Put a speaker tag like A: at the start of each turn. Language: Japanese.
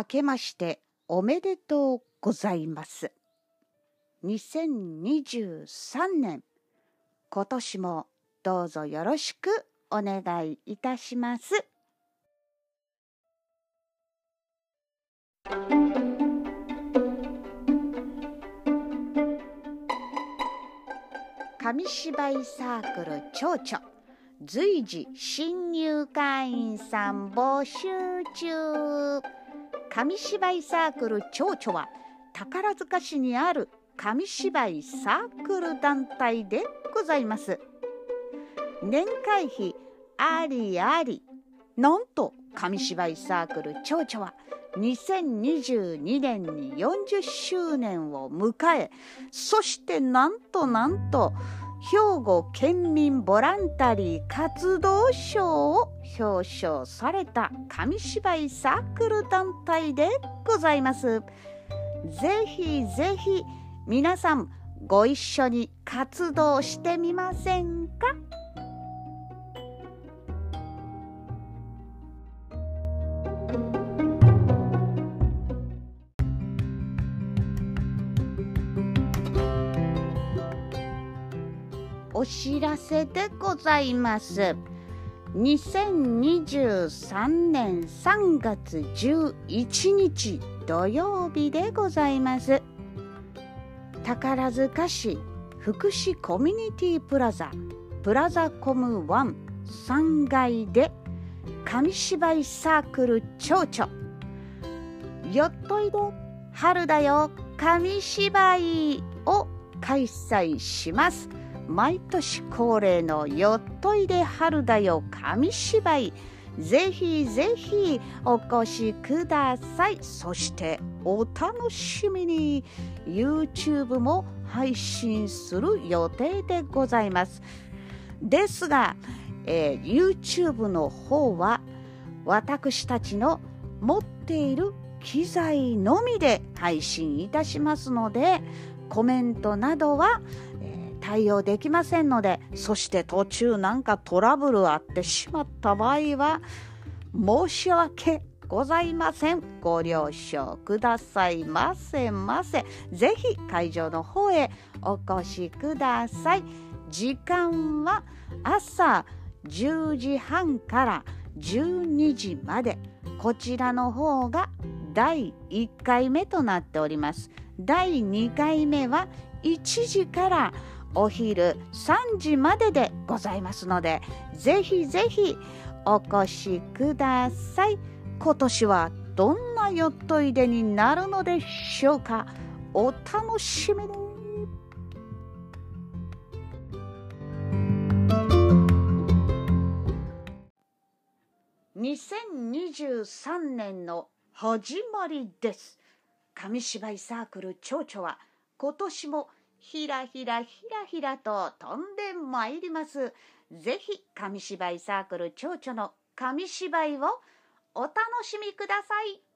A: 明けましておめでとうございます。2023年、今年もどうぞよろしくお願いいたします。紙芝居サークル蝶々随時新入会員さん募集中紙芝居サークル蝶々は宝塚市にある紙芝居サークル団体でございます。年会費ありありなんと紙芝居サークル蝶々は2022年に40周年を迎えそしてなんとなんと兵庫県民ボランタリー活動賞を表彰された紙芝居サークル団体でございます。ぜひぜひ皆さんご一緒に活動してみませんか？お知らせでございます。2023年3月11日土曜日でございます。宝塚市福祉コミュニティプラザプラザコム1 3階で紙芝居サークル蝶々よっといで春だよ紙芝居を開催します。毎年恒例のよっといで春だよ紙芝居。ぜひぜひお越しください。そしてお楽しみに。YouTube も配信する予定でございます。ですが、えー、YouTube の方は私たちの持っている機材のみで配信いたしますのでコメントなどは対応できませんのでそして途中なんかトラブルあってしまった場合は申し訳ございません。ご了承くださいませませ。ぜひ会場の方へお越しください。時間は朝10時半から12時まで。こちらの方が第1回目となっております。第2回目は1時からお昼3時まででございますのでぜひぜひお越しください。今年はどんなよっといでになるのでしょうか？お楽しみに。2023年の始まりです。紙芝居サークル蝶々は今年もひらひらひらひらと飛んでまいります。ぜひ紙芝居サークル蝶々の紙芝居をお楽しみください。